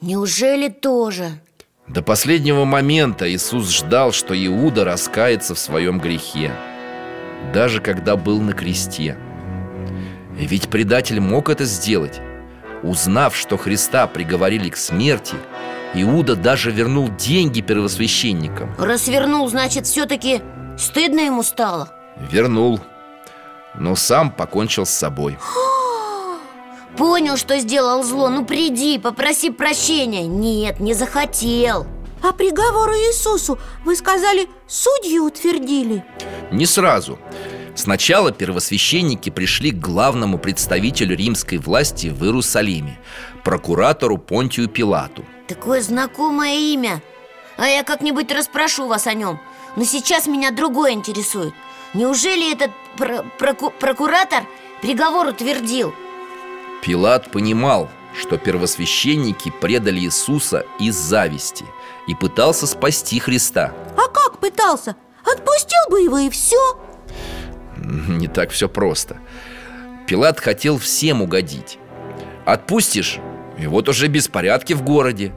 Неужели тоже? до последнего момента Иисус ждал, что Иуда раскается в своем грехе Даже когда был на кресте Ведь предатель мог это сделать Узнав, что Христа приговорили к смерти Иуда даже вернул деньги первосвященникам Расвернул, значит, все-таки стыдно ему стало Вернул Но сам покончил с собой. Понял, что сделал зло, ну приди, попроси прощения. Нет, не захотел. А приговору Иисусу, вы сказали, судьи утвердили? Не сразу. Сначала первосвященники пришли к главному представителю римской власти в Иерусалиме Прокуратору Понтию Пилату. Такое знакомое имя. А я как-нибудь расспрошу вас о нем. Но сейчас меня другое интересует. Неужели этот про- проку- прокуратор приговор утвердил? Пилат понимал, что первосвященники предали Иисуса из зависти И пытался спасти Христа. А как пытался? Отпустил бы его и все Не так все просто. Пилат хотел всем угодить. Отпустишь, и вот уже беспорядки в городе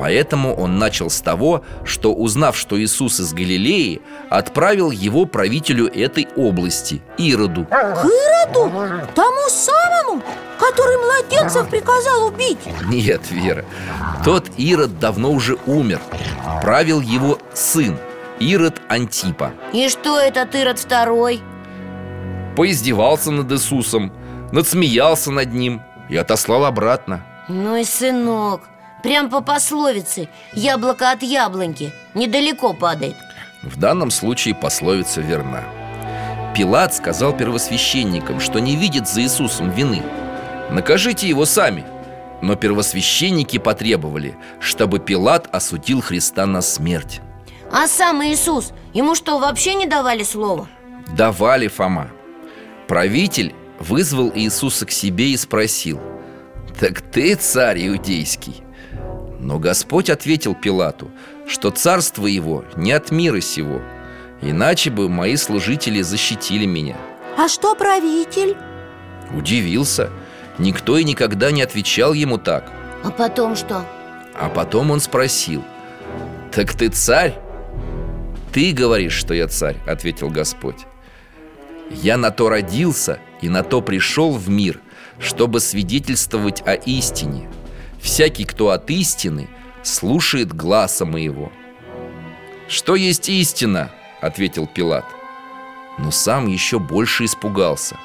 Поэтому он начал с того, что, узнав, что Иисус из Галилеи Отправил его правителю этой области, Ироду. К Ироду? Тому самому, который младенцев приказал убить? Нет, Вера, тот Ирод давно уже умер. Правил его сын, Ирод Антипа. И что этот Ирод второй? Поиздевался над Иисусом, надсмеялся над ним и отослал обратно. Ну и сынок Прям по пословице. Яблоко от яблоньки. Недалеко падает. В данном случае пословица верна. Пилат сказал первосвященникам, что не видит за Иисусом вины. Накажите его сами Но первосвященники потребовали, чтобы Пилат осудил Христа на смерть. А сам Иисус, ему что, вообще не давали слова? Давали Фома Правитель вызвал Иисуса к себе и спросил Так ты царь иудейский? Но Господь ответил Пилату, что царство его не от мира сего Иначе бы мои служители защитили меня А что правитель? Удивился Никто и никогда не отвечал ему так А потом что? А потом он спросил Так ты царь? Ты говоришь, что я царь, ответил Господь Я на то родился и на то пришел в мир Чтобы свидетельствовать о истине Всякий, кто от истины, слушает гласа моего Что есть истина? Ответил Пилат. Но сам еще больше испугался.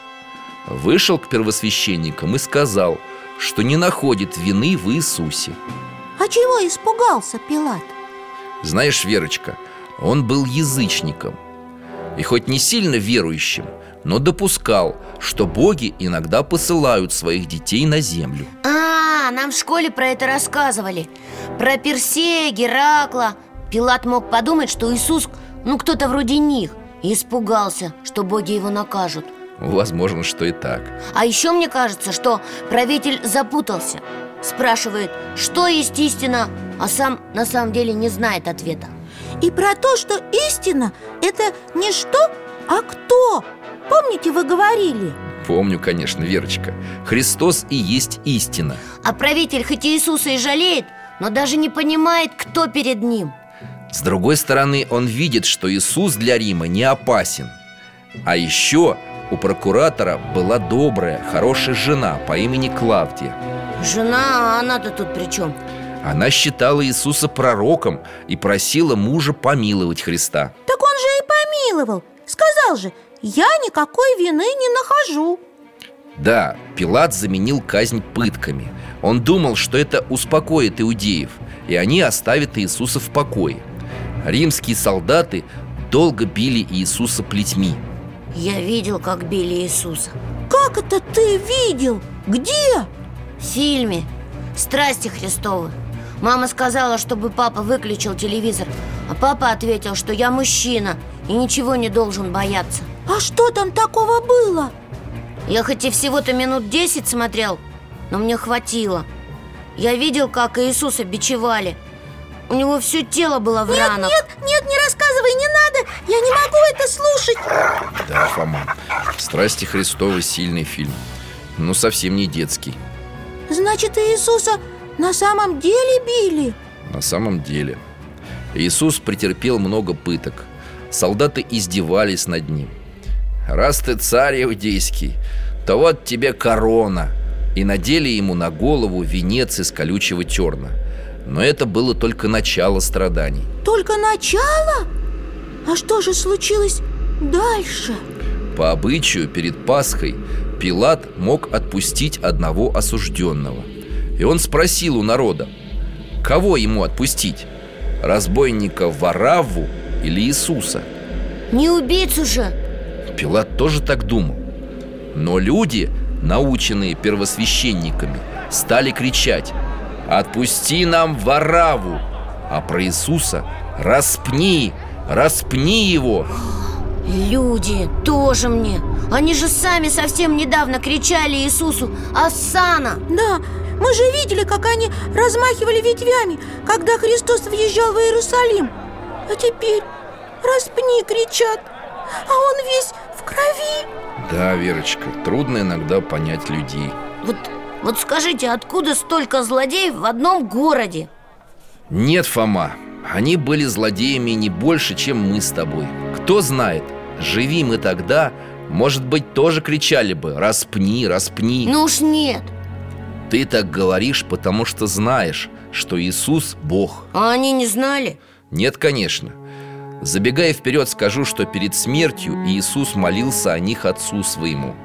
Вышел к первосвященникам и сказал Что не находит вины в Иисусе. А чего испугался Пилат? Знаешь, Верочка, он был язычником И хоть не сильно верующим, но допускал, что боги иногда посылают своих детей на землю А, нам в школе про это рассказывали. Про Персея, Геракла. Пилат мог подумать, что Иисус, ну кто-то вроде них и испугался, что боги его накажут. Возможно, что и так. А еще мне кажется, что правитель запутался. Спрашивает, что есть истина, а сам на самом деле не знает ответа. И про то, что истина – это не что, а кто. Помните, вы говорили? Помню, конечно, Верочка. Христос и есть истина. А правитель хоть и Иисуса и жалеет, но даже не понимает, кто перед ним. С другой стороны, он видит, что Иисус для Рима не опасен. А еще у прокуратора была добрая, хорошая жена по имени Клавдия. Жена, а она-то тут при чем? Она считала Иисуса пророком и просила мужа помиловать Христа. Так он же и помиловал. Сказал же, я никакой вины не нахожу. Да, Пилат заменил казнь пытками. Он думал, что это успокоит иудеев И они оставят Иисуса в покое. Римские солдаты долго били Иисуса плетьми. Я видел, как били Иисуса. Как это ты видел? Где? В фильме «Страсти Христовы» Мама сказала, чтобы папа выключил телевизор А папа ответил, что я мужчина и ничего не должен бояться А что там такого было? Я хоть и всего-то минут десять смотрел, но мне хватило. Я видел, как Иисуса бичевали. У него все тело было в ранах. Нет, нет, не рассказывай, не надо. Я не могу это слушать. Да, Фома, «Страсти Христовы» сильный фильм Но совсем не детский. Значит, Иисуса на самом деле били? На самом деле. Иисус претерпел много пыток. Солдаты издевались над ним Раз ты царь иудейский, то вот тебе корона И надели ему на голову венец из колючего терна Но это было только начало страданий Только начало? А что же случилось дальше? По обычаю перед Пасхой Пилат мог отпустить одного осужденного И он спросил у народа Кого ему отпустить? Разбойника Варавву или Иисуса? Не убийцу же Пилат тоже так думал. Но люди, наученные первосвященниками Стали кричать Отпусти нам Вараву А про Иисуса Распни, распни его! Люди, тоже мне! Они же сами совсем недавно кричали Иисусу «Асана!» Да, мы же видели, как они размахивали ветвями, когда Христос въезжал в Иерусалим. А теперь распни, кричат. А он весь крови? Да, Верочка, трудно иногда понять людей. Вот, вот скажите, откуда столько злодеев в одном городе? Нет, Фома, они были злодеями не больше, чем мы с тобой. Кто знает, живи мы тогда, может быть, тоже кричали бы «Распни, распни» Ну уж нет. Ты так говоришь, потому что знаешь, что Иисус – Бог. А они не знали? Нет, конечно Забегая вперед, скажу, что перед смертью Иисус молился о них Отцу Своему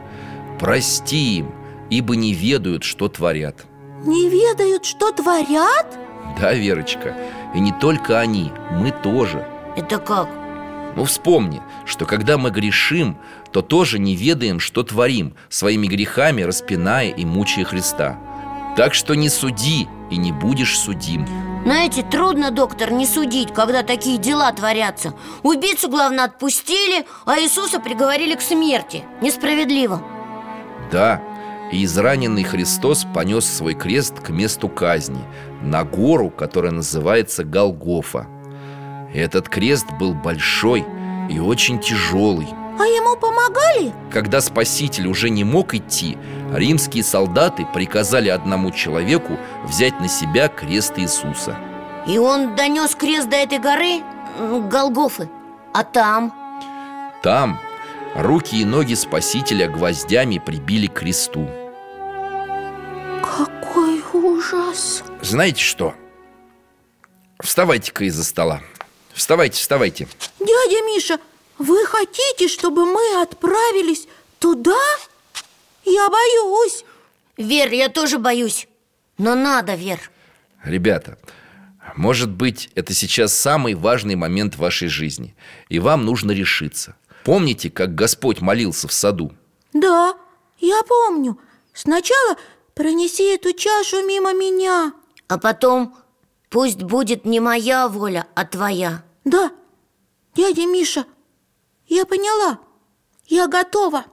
Прости им, ибо не ведают, что творят Не ведают, что творят? Да, Верочка, и не только они, мы тоже Это как? Ну вспомни, что когда мы грешим, то тоже не ведаем, что творим, своими грехами распиная и мучая Христа. Так что не суди и не будешь судим. Знаете, трудно, доктор, не судить, когда такие дела творятся Убийцу, главное, отпустили, а Иисуса приговорили к смерти Несправедливо Да, и израненный Христос понес свой крест к месту казни, на гору, которая называется Голгофа. Этот крест был большой и очень тяжелый. А ему помогали? Когда Спаситель уже не мог идти, римские солдаты приказали одному человеку взять на себя крест Иисуса. И он донес крест до этой горы, Голгофы А там? Там руки и ноги Спасителя гвоздями прибили к кресту. Какой ужас Знаете что? Вставайте-ка из-за стола. Вставайте, вставайте. Дядя Миша, вы хотите, чтобы мы отправились туда? Я боюсь Вер, я тоже боюсь Но надо, Вер Ребята, может быть, это сейчас самый важный момент в вашей жизни, и вам нужно решиться. Помните, как Господь молился в саду? Да, я помню Сначала пронеси эту чашу мимо меня А потом пусть будет не моя воля, а твоя Да, дядя Миша, Я поняла. Я готова.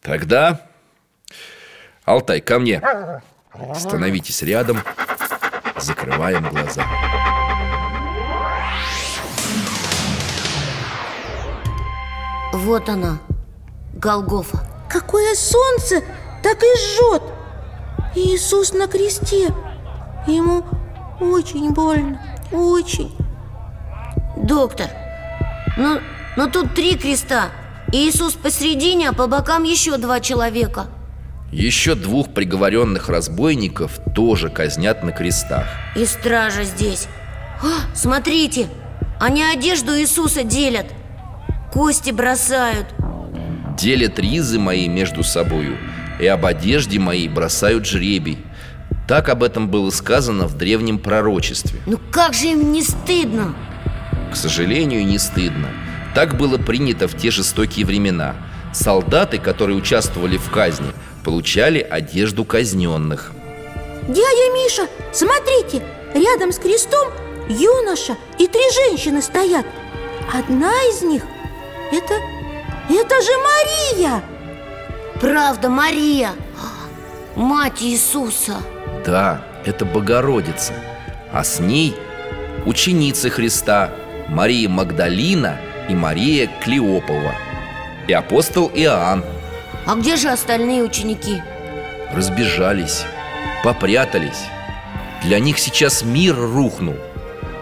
Тогда, Алтай, ко мне. Становитесь рядом, закрываем глаза. Вот она, Голгофа. Какое солнце так и жжет! Иисус на кресте. Ему очень больно, очень. Доктор, ну, но тут три креста. Иисус посередине, а по бокам еще два человека. Еще двух приговоренных разбойников тоже казнят на крестах. И стража здесь. А, Смотрите, они одежду Иисуса делят. Кости бросают. Делят ризы мои между собою И об одежде моей бросают жребий. Так об этом было сказано в древнем пророчестве. Ну как же им не стыдно? К сожалению, не стыдно. Так было принято в те жестокие времена. Солдаты, которые участвовали в казни, получали одежду казненных. Дядя Миша, смотрите, рядом с крестом юноша и три женщины стоят. Одна из них – это, это же Мария! Правда, Мария? Мать Иисуса! Да, это Богородица А с ней ученицы Христа Мария Магдалина и Мария Клеопова И апостол Иоанн. А где же остальные ученики? Разбежались, попрятались. Для них сейчас мир рухнул.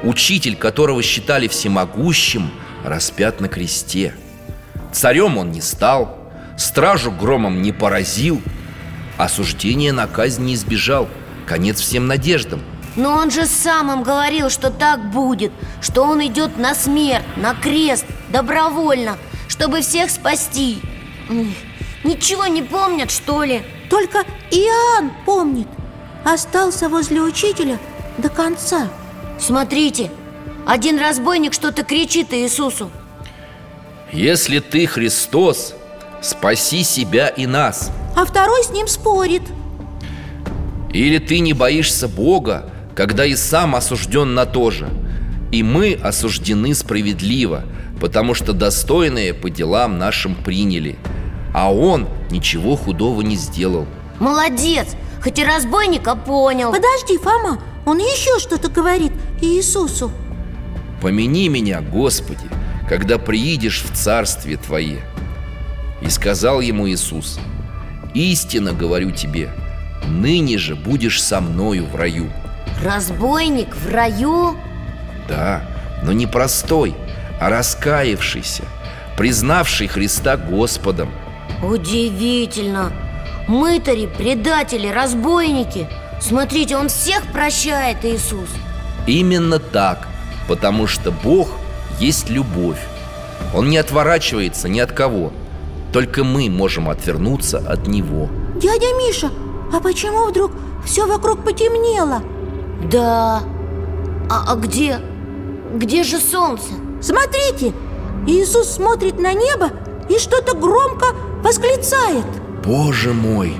Учитель, которого считали всемогущим, распят на кресте. Царем он не стал, стражу громом не поразил Осуждение на казнь не избежал. Конец всем надеждам Но он же сам им говорил, что так будет Что он идет на смерть, на крест, добровольно Чтобы всех спасти. Ничего не помнят, что ли? Только Иоанн помнит. Остался возле учителя до конца. Смотрите, один разбойник что-то кричит Иисусу. Если ты Христос, спаси себя и нас А второй с ним спорит. Или ты не боишься Бога, когда и сам осужден на то же. И мы осуждены справедливо, потому что достойные по делам нашим приняли. А он ничего худого не сделал. Молодец, хоть и разбойника понял. Подожди, Фома, он еще что-то говорит Иисусу. Помяни меня, Господи, когда приидешь в Царствие Твое. И сказал ему Иисус Истинно говорю тебе, ныне же будешь со мною в раю Разбойник в раю? Да, но не простой, а раскаявшийся Признавший Христа Господом. Удивительно! Мытари, предатели, разбойники! Смотрите, он всех прощает, Иисус! Именно так, потому что Бог есть любовь. Он не отворачивается ни от кого Только мы можем отвернуться от Него. Дядя Миша, а почему вдруг все вокруг потемнело? Да А, а где? Где же солнце? Смотрите, Иисус смотрит на небо и что-то громко восклицает Боже мой,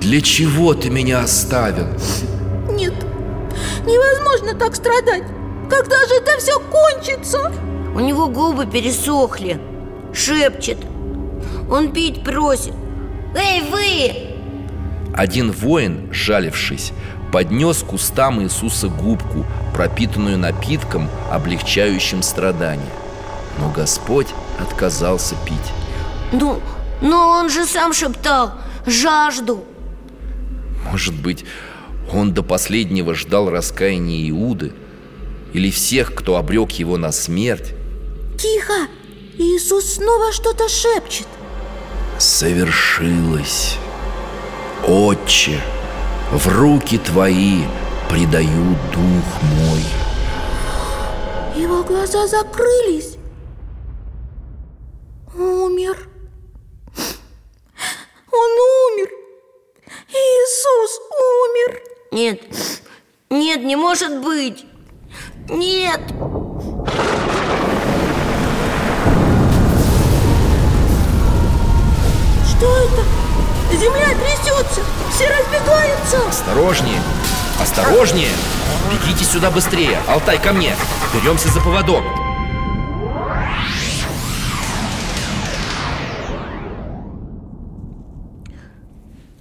для чего ты меня оставил? Нет, невозможно так страдать Когда же это все кончится? У него губы пересохли Шепчет Он пить просит Эй, вы! Один воин, жалившись, поднес к устам Иисуса губку, пропитанную напитком, облегчающим страдания. Но Господь отказался пить. Ну, но он же сам шептал Жажду Может быть, он до последнего ждал раскаяния Иуды Или всех, кто обрек его на смерть? Тихо, Иисус снова что-то шепчет. Совершилось. Отче, в руки твои предаю дух мой. Его глаза закрылись. Умер. Он умер. Иисус умер. Нет, нет, не может быть. Нет. Что это? Земля трясется! Все разбегаются! Осторожнее! Осторожнее! Бегите сюда быстрее! Алтай, ко мне! Беремся за поводок!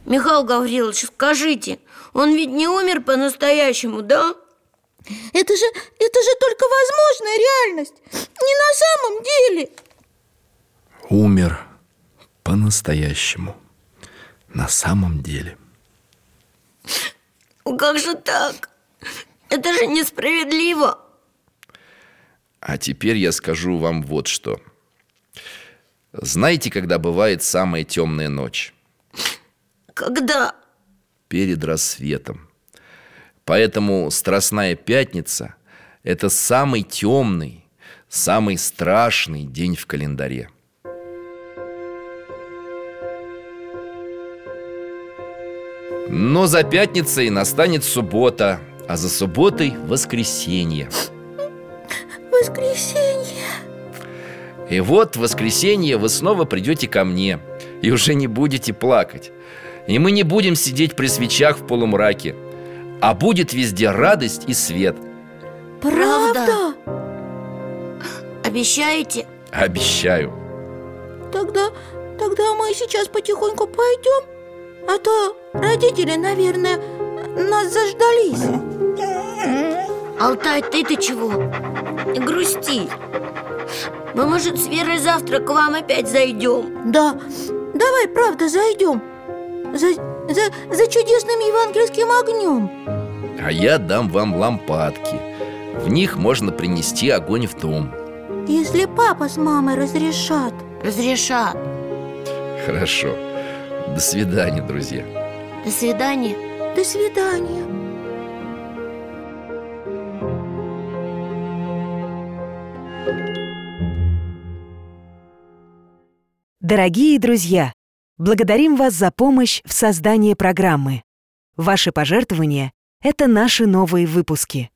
Михаил Гаврилович, скажите, он ведь не умер по-настоящему, да? Это же, это же только возможная реальность, не на самом деле. Умер по-настоящему. На самом деле Ну, Как же так? Это же несправедливо А теперь я скажу вам вот что Знаете, когда бывает самая темная ночь? Когда? Перед рассветом Поэтому Страстная Пятница – это самый темный, самый страшный день в календаре Но за пятницей настанет суббота, а за субботой – воскресенье. Воскресенье. И вот в воскресенье вы снова придете ко мне И уже не будете плакать. И мы не будем сидеть при свечах в полумраке А будет везде радость и свет. Правда? Обещаете? Обещаю. Тогда, тогда мы сейчас потихоньку пойдем А то родители, наверное, нас заждались. Алтай, ты-то чего? Не грусти. Мы, может, с Верой завтра к вам опять зайдем? Да, давай, правда, зайдем. За, за, за чудесным евангельским огнем. А я дам вам лампадки. В них можно принести огонь в дом. Если папа с мамой разрешат. Разрешат. Хорошо До свидания, друзья До свидания До свидания Дорогие друзья, благодарим вас за помощь в создании программы. Ваши пожертвования – это наши новые выпуски.